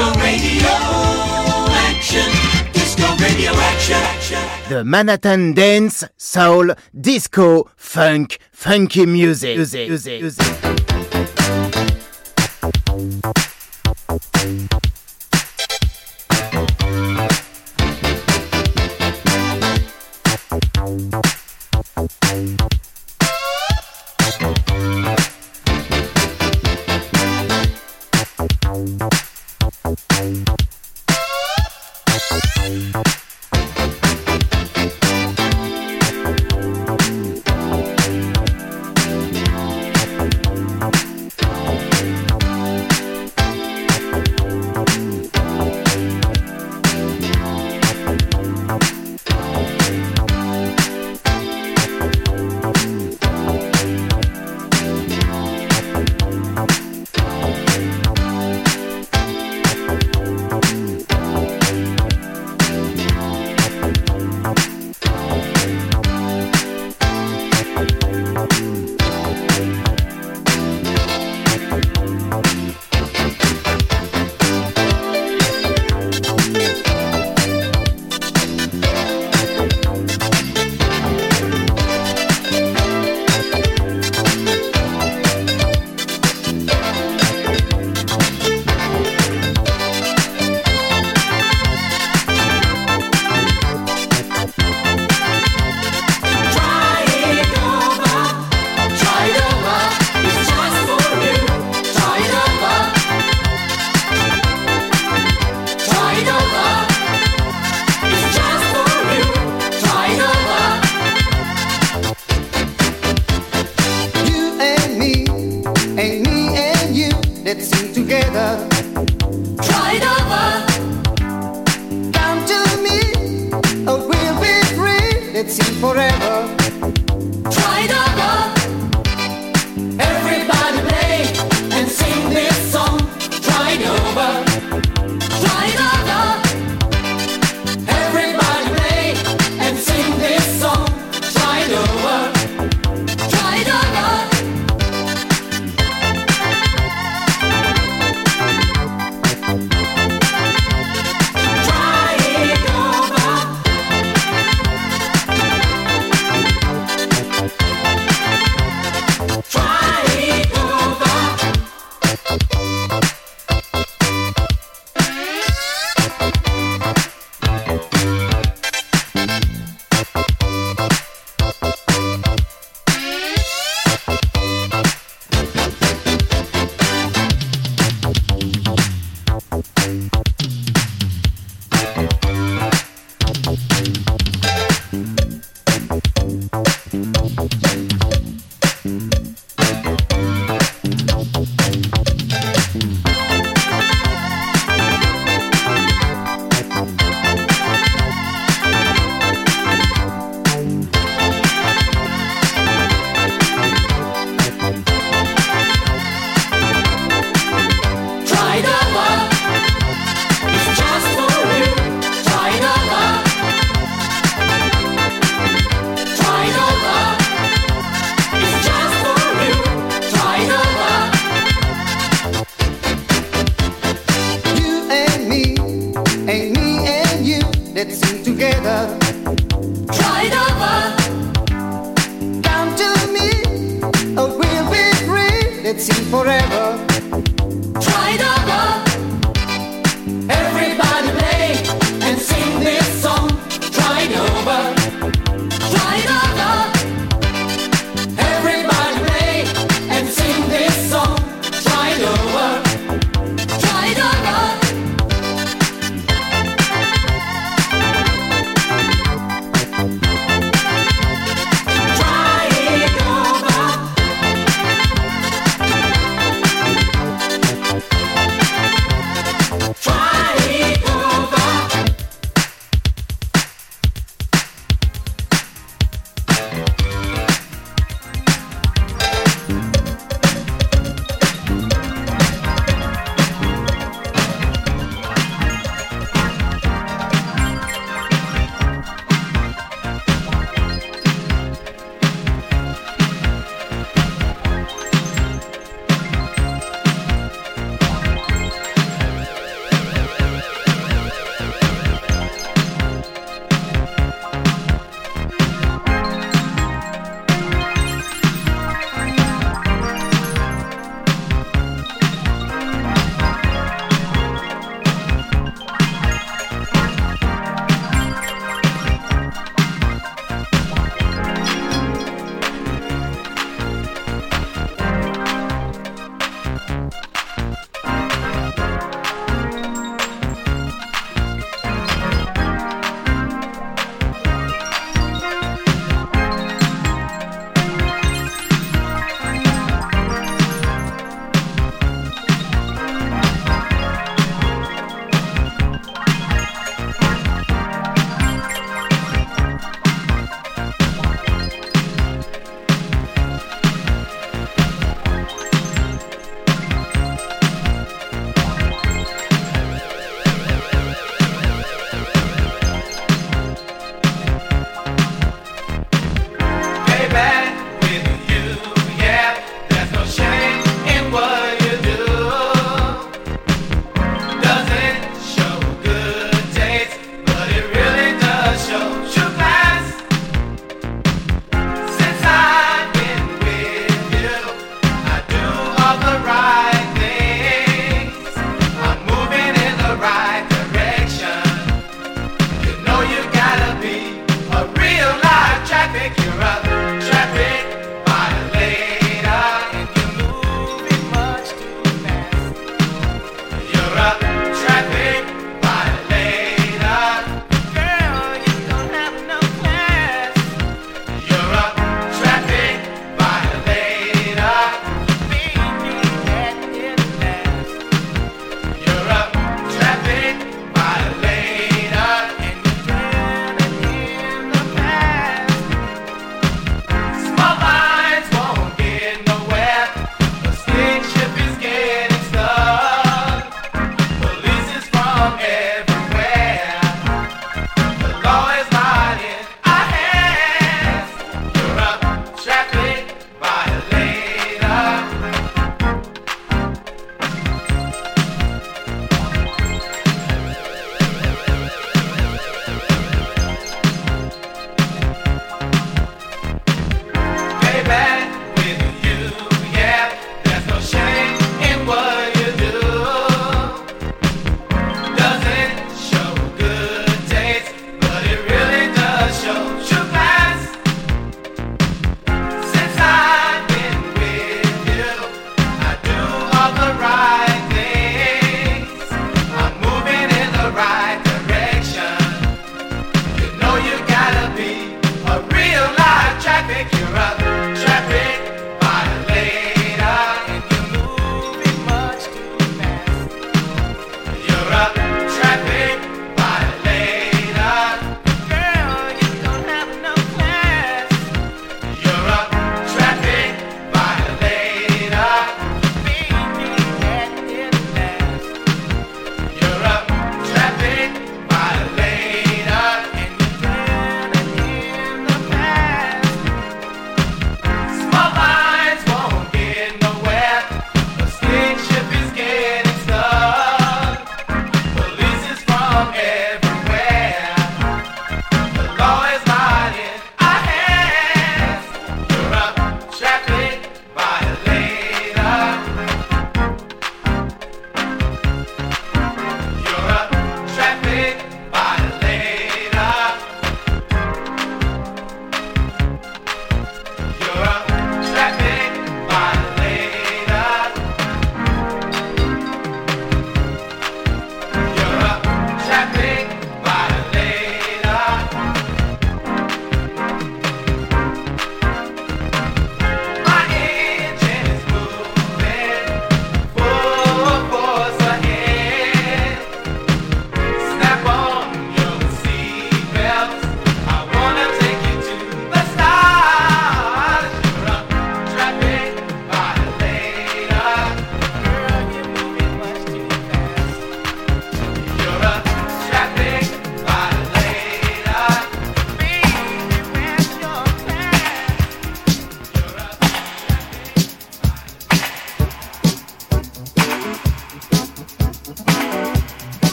Disco Radio Action. Disco Radio Action. The Manhattan Dance, Soul, Disco, Funk, Funky music. music, music, music. Let's sing together. Try it over. Come to me, or we'll be free. Let's sing forever. Try it over. it seemed forever.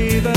say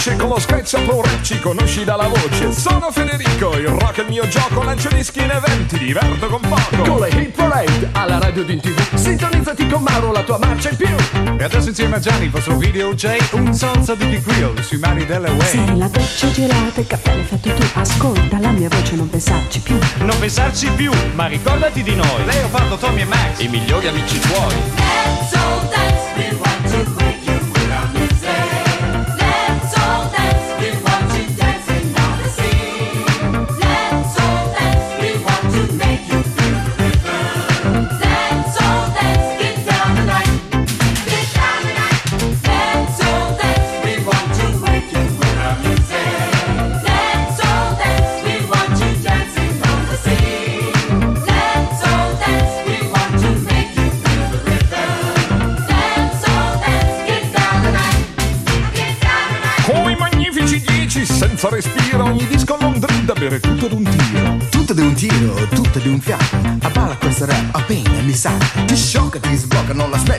veloce con lo rap ci conosci dalla voce. Sono Federico, il rock è il mio gioco, lancio dischi in eventi, diverto con poco. Con le Hit Parade alla radio di TV Sintonizzati con Mauro, la tua marcia in più E adesso insieme a Gianni, il vostro video J, un salsa di Big Grill sui mari delle Se Way. la doccia gelata, il caffè l'hai fatto tu Ascolta la mia voce, non pensarci più Non pensarci più, ma ricordati di noi, Lei ho fatto Tommy e Max. i migliori amici tuoi.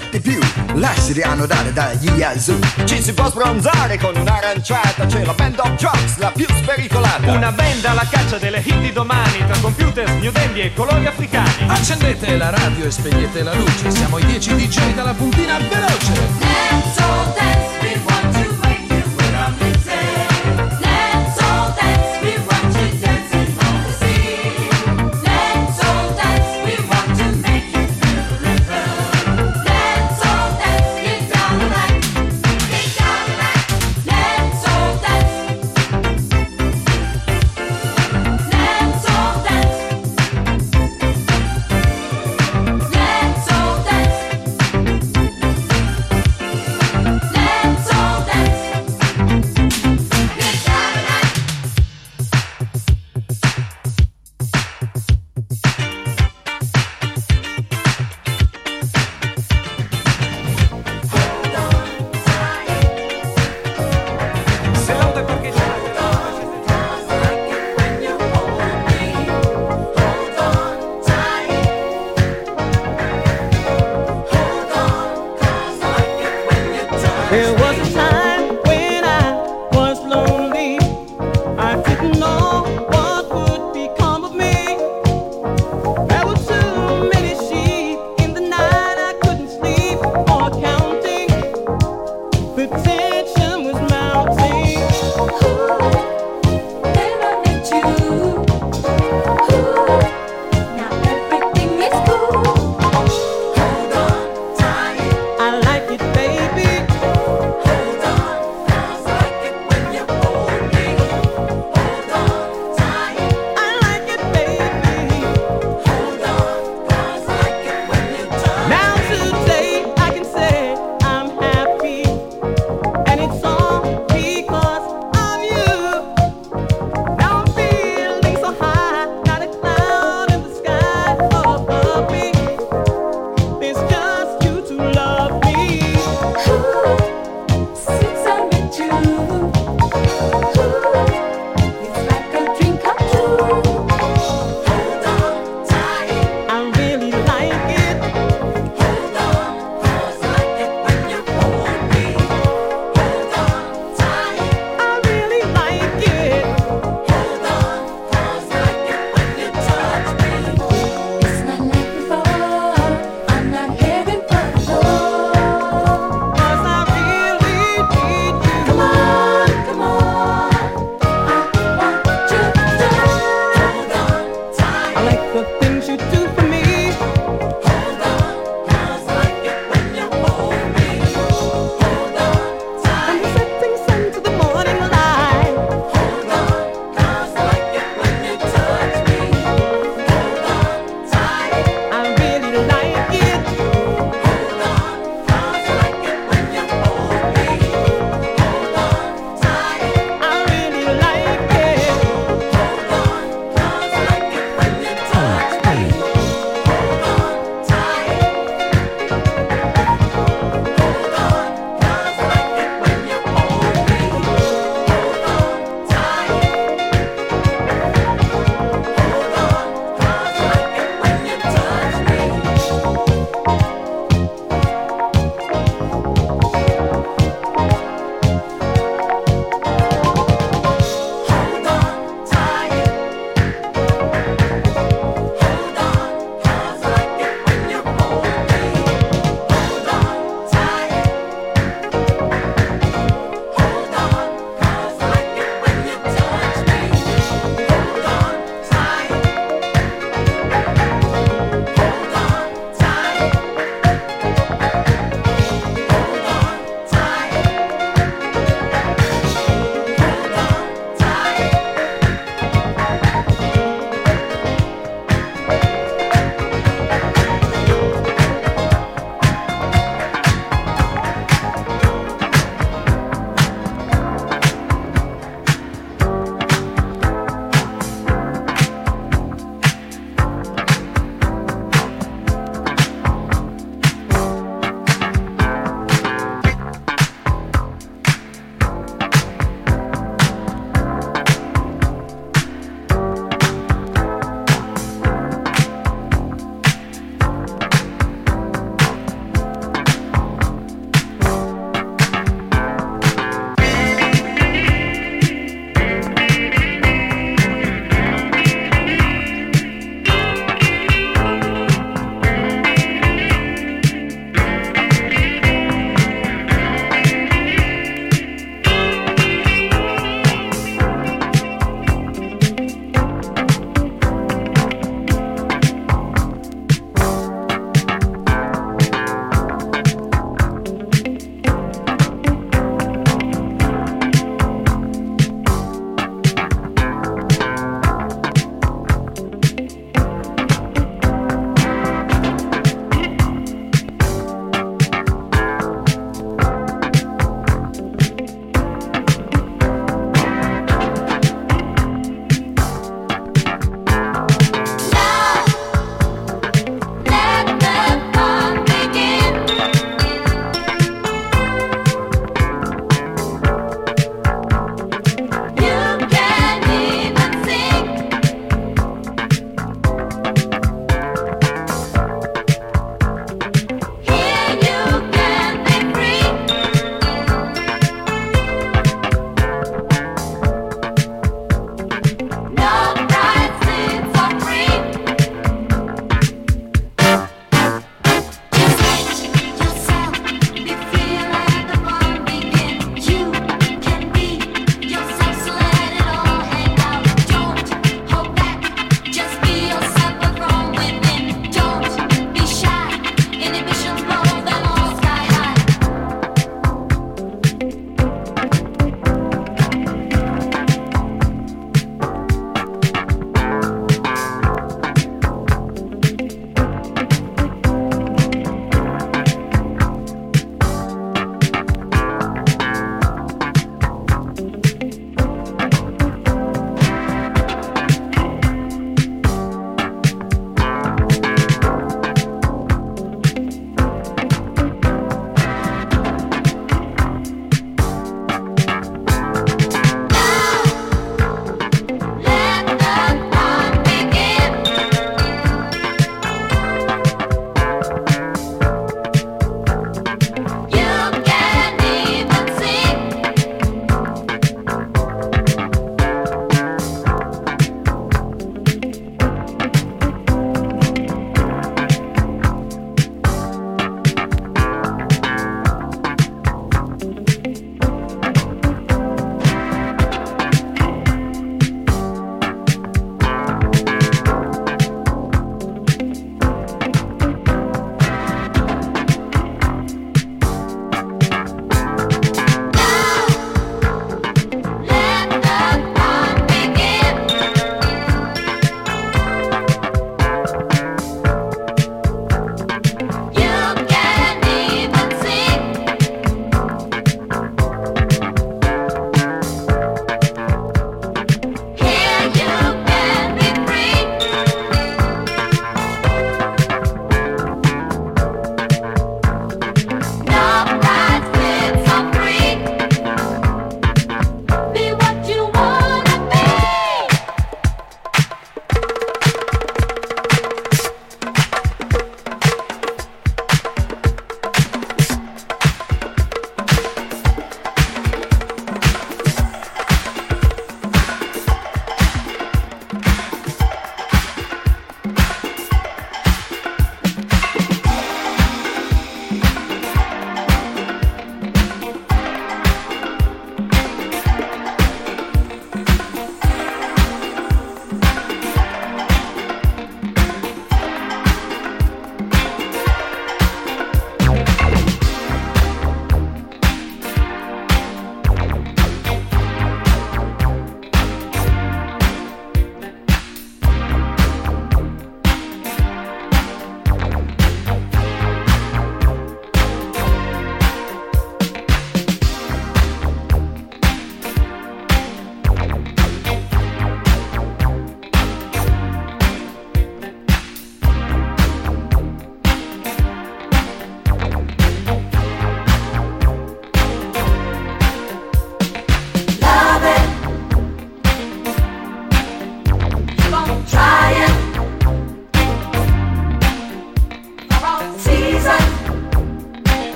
L'aspetti più Lasciati annodare dagli azul Ci si può sbronzare con un'aranciata, c'è la band of drugs, la più spericolata. Una band alla caccia delle hit di domani tra computer, new dandy e colori africani. Accendete la radio e spegnete la luce Siamo i 10 DJ dalla puntina veloce Let's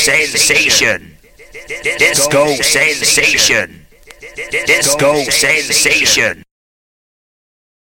sensation. Disco sensation. Disco sensation.